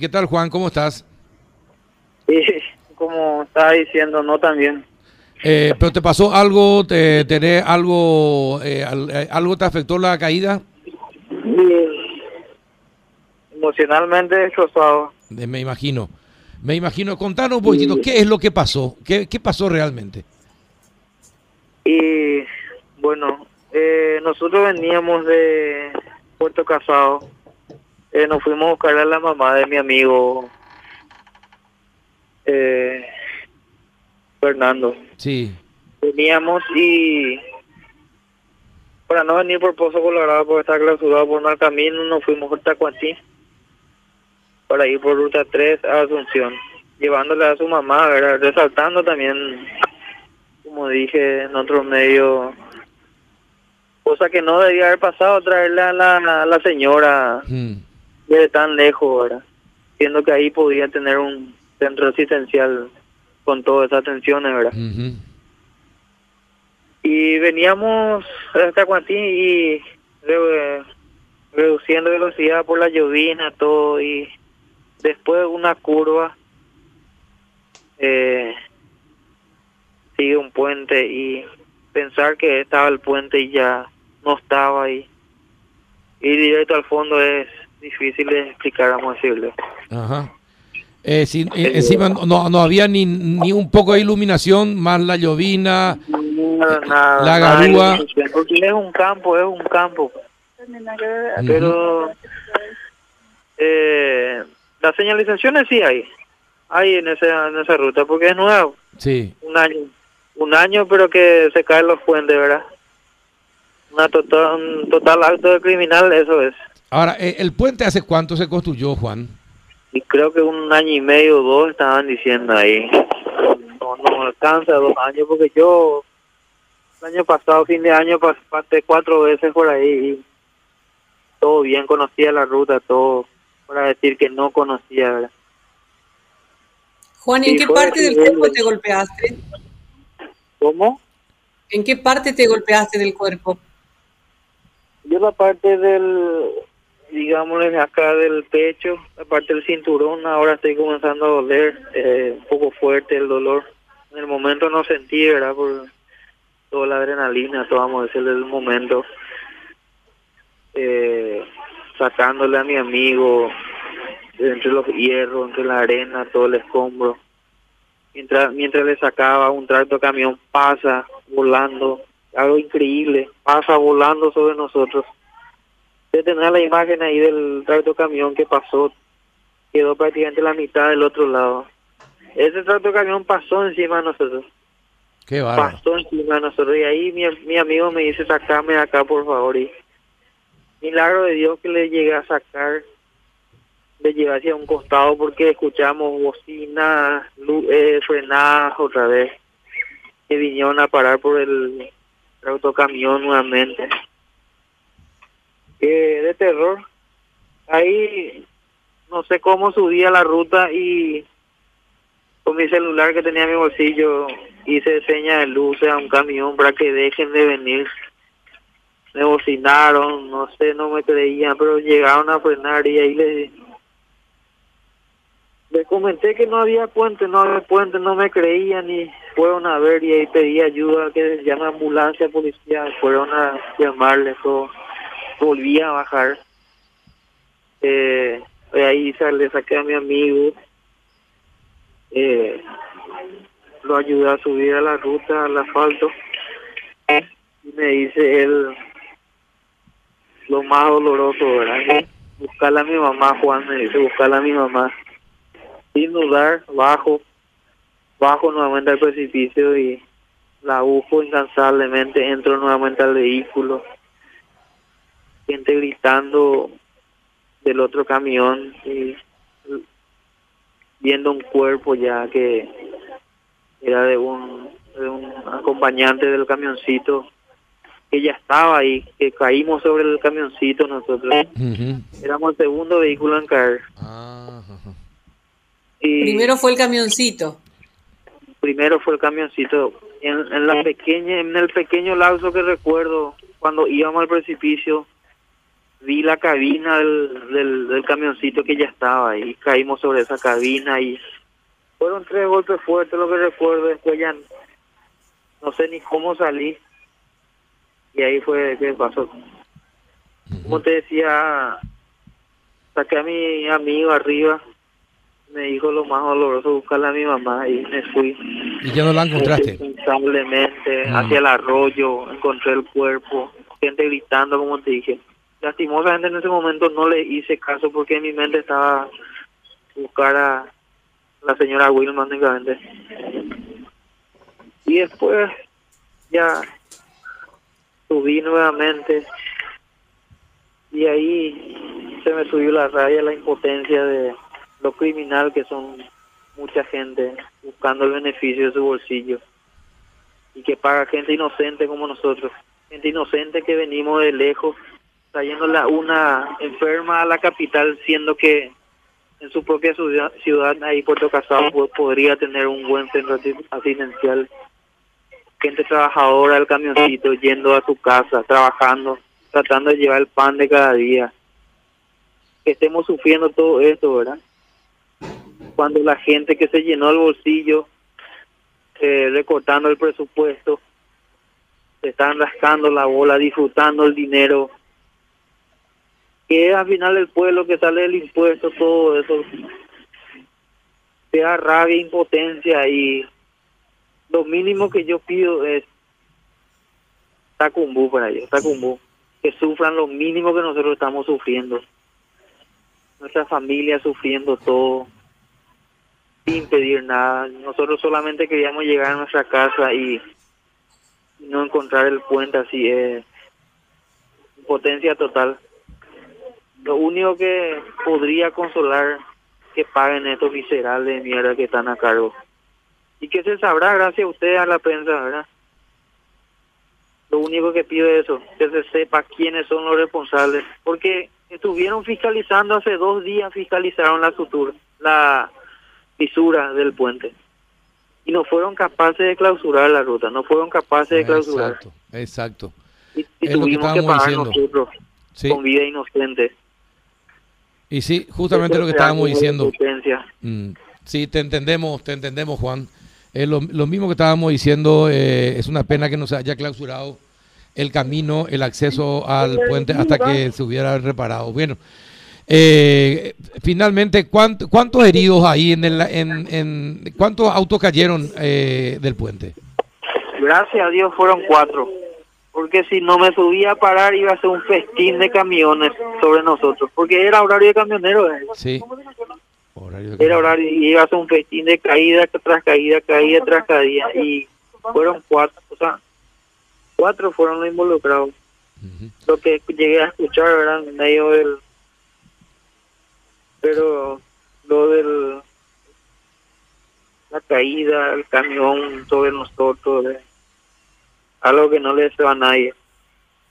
¿Qué tal, Juan? ¿Cómo estás? Sí, como estaba diciendo, no también. Eh, ¿Pero te pasó algo? ¿Te, tenés algo, eh, eh, algo te afectó la caída? Emocionalmente destrozado. Eh, me imagino. Me imagino. Contanos un poquitito, ¿qué es lo que pasó? ¿Qué, qué pasó realmente? Y bueno, eh, nosotros veníamos de Puerto Casado. Eh, nos fuimos a buscar a la mamá de mi amigo eh, Fernando. Sí. Veníamos y para no venir por Pozo Colorado porque está clausurado por mal camino, nos fuimos a Tacuantí para ir por ruta 3 a Asunción, llevándole a su mamá, ¿verdad? resaltando también, como dije en otro medio, cosa que no debía haber pasado, traerle a la, a la señora Mm. Desde tan lejos, ¿verdad? siendo que ahí podía tener un centro asistencial con todas esas atenciones, ¿verdad? Y veníamos hasta Cuantí y re- reduciendo velocidad por la llovina, todo, y después una curva, eh, sigue un puente y pensar que estaba el puente y ya no estaba ahí. Y directo al fondo es difícil de explicar, vamos a decirle. Ajá. Eh, sin- eh, encima no, no había ni, ni un poco de iluminación, más la llovina. Nada, nada, La garúa. Porque es un campo, es un campo. Pero eh, las señalizaciones sí hay, hay en esa, en esa ruta, porque es nuevo, Sí. un año, un año, pero que se caen los puentes, ¿verdad? Una total, un total acto de criminal, eso es. Ahora, eh, ¿el puente hace cuánto se construyó, Juan? Y creo que un año y medio o dos estaban diciendo ahí. No, no alcanza dos años, porque yo el año pasado, fin de año, pas- pasé cuatro veces por ahí y todo bien, conocía la ruta, todo, para decir que no conocía, ¿verdad? Juan, ¿y en Sí, qué parte del cuerpo te golpeaste? ¿Cómo? ¿En qué parte te golpeaste del cuerpo? Yo la parte del, digámosle acá del pecho, la parte del cinturón, ahora estoy comenzando a doler, eh, un poco fuerte el dolor. En el momento no sentí, ¿verdad? Por toda la adrenalina, todo vamos a decirle del momento. Eh, sacándole a mi amigo entre los hierros, entre la arena, todo el escombro. Mientras, mientras le sacaba un tracto camión pasa volando, algo increíble, pasa volando sobre nosotros. Usted tendrá la imagen ahí del tracto camión que pasó, quedó prácticamente la mitad del otro lado. Ese tracto camión pasó encima de nosotros, Qué bárbaro. pasó encima de nosotros y ahí mi, mi amigo me dice, sacame de acá por favor y milagro de Dios que le llegué a sacar, le llevé hacia un costado porque escuchamos bocinas, lu- eh, frenadas otra vez, que vinieron a parar por el autocamión nuevamente. Eh, de terror. Ahí no sé cómo subí a la ruta y con mi celular que tenía en mi bolsillo hice señas de luces a un camión para que dejen de venir. Me bocinaron, no sé, no me creían, pero llegaron a frenar y ahí les, les comenté que no había puente, no había puente, no me creían y fueron a ver y ahí pedí ayuda, que llame ambulancia, policía, fueron a llamarle todo. Volví a bajar. Eh, de ahí le saqué a mi amigo, eh, lo ayudé a subir a la ruta, al asfalto. Y me dice él lo más doloroso, ¿verdad? Buscarle a mi mamá, Juan me dice, buscarle a mi mamá. Sin dudar, bajo, bajo nuevamente al precipicio y la busco incansablemente, entro nuevamente al vehículo. Gente gritando del otro camión y viendo un cuerpo ya que era de un, de un acompañante del camioncito que ya estaba ahí, que caímos sobre el camioncito nosotros. Éramos el segundo vehículo en caer. Ah. Y Primero fue el camioncito. primero fue el camioncito. En, en la pequeña, en el pequeño lapso que recuerdo, cuando íbamos al precipicio, vi la cabina del, del, del camioncito que ya estaba ahí. Caímos sobre esa cabina y fueron tres golpes fuertes, lo que recuerdo. Después ya no sé ni cómo salí. Y ahí fue que pasó. Como te decía, saqué a mi amigo arriba. Me dijo lo más doloroso, buscarle a mi mamá y me fui. ¿Y ya no la encontraste? Responsablemente, hacia el arroyo, encontré el cuerpo, gente gritando, como te dije. Lastimosamente en ese momento no le hice caso porque en mi mente estaba buscar a la señora Wilma únicamente. Y después ya subí nuevamente. Y ahí se me subió la raya, la impotencia de lo criminal que son mucha gente buscando el beneficio de su bolsillo. Y que paga gente inocente como nosotros, gente inocente que venimos de lejos trayéndola una enferma a la capital siendo que en su propia ciudad, ciudad ahí Puerto Casado po- podría tener un buen centro asi- asistencial gente trabajadora del camioncito yendo a su casa, trabajando, tratando de llevar el pan de cada día. Que estemos sufriendo todo esto, ¿verdad? Cuando la gente que se llenó el bolsillo, eh, recortando el presupuesto, se están rascando la bola, disfrutando el dinero, que es al final el pueblo que sale del impuesto, todo eso, te da rabia, impotencia y lo mínimo que yo pido es tacumbú para ellos, tacumbú, que sufran lo mínimo que nosotros estamos sufriendo. Nuestra familia sufriendo todo, sin pedir nada. Nosotros solamente queríamos llegar a nuestra casa y no encontrar el puente así, es potencia total. Lo único que podría consolar que paguen estos viscerales de mierda que están a cargo y que se sabrá gracias a ustedes a la prensa, ¿verdad? Lo único que pido es eso, que se sepa quiénes son los responsables, porque estuvieron fiscalizando hace dos días, fiscalizaron la sutura, la fisura del puente y no fueron capaces de clausurar la ruta, no fueron capaces de clausurar Exacto, exacto. y, y que tuvimos que, pagar diciendo. nosotros Sí, con vida inocente. Y sí, justamente Eso lo que es estábamos diciendo. Mm, Sí, te entendemos, te entendemos, Juan. Es lo, lo mismo que estábamos diciendo, eh, es una pena que no se haya clausurado el camino, el acceso al puente hasta que se hubiera reparado. Bueno, eh, finalmente, ¿cuánt- ¿cuántos heridos ahí en el, en, en- cuántos autos cayeron eh, del puente? Gracias a Dios fueron cuatro. Porque si no me subía a parar iba a ser un festín de camiones sobre nosotros. Porque era horario de camioneros. eh. Sí. Horario de- Era horario y iba a ser un festín de caída tras caída, caída tras caída. Y fueron cuatro. O sea, cuatro fueron los involucrados. Lo que llegué a escuchar era en medio del... Pero lo del... La caída, el camión sobre nosotros, eh, algo que no le deseo a nadie.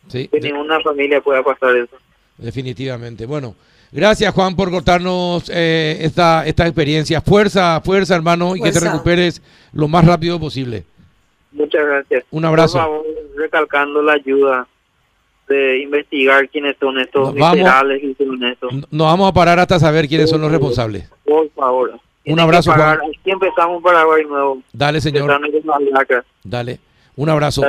Sí, Que de- ninguna familia pueda pasar eso. definitivamente. Bueno, gracias Juan por contarnos eh, esta, esta experiencia. Fuerza, fuerza hermano, y que te recuperes lo más rápido posible. Muchas gracias. Un abrazo. Por favor, recalcando la ayuda de investigar quiénes son estos Nos vamos. y honestos. Nos vamos a parar hasta saber quiénes son los responsables. Por favor. Tienen abrazo. Juan. Aquí empezamos un Paraguay nuevo. Dale, señor. Dale. Un abrazo.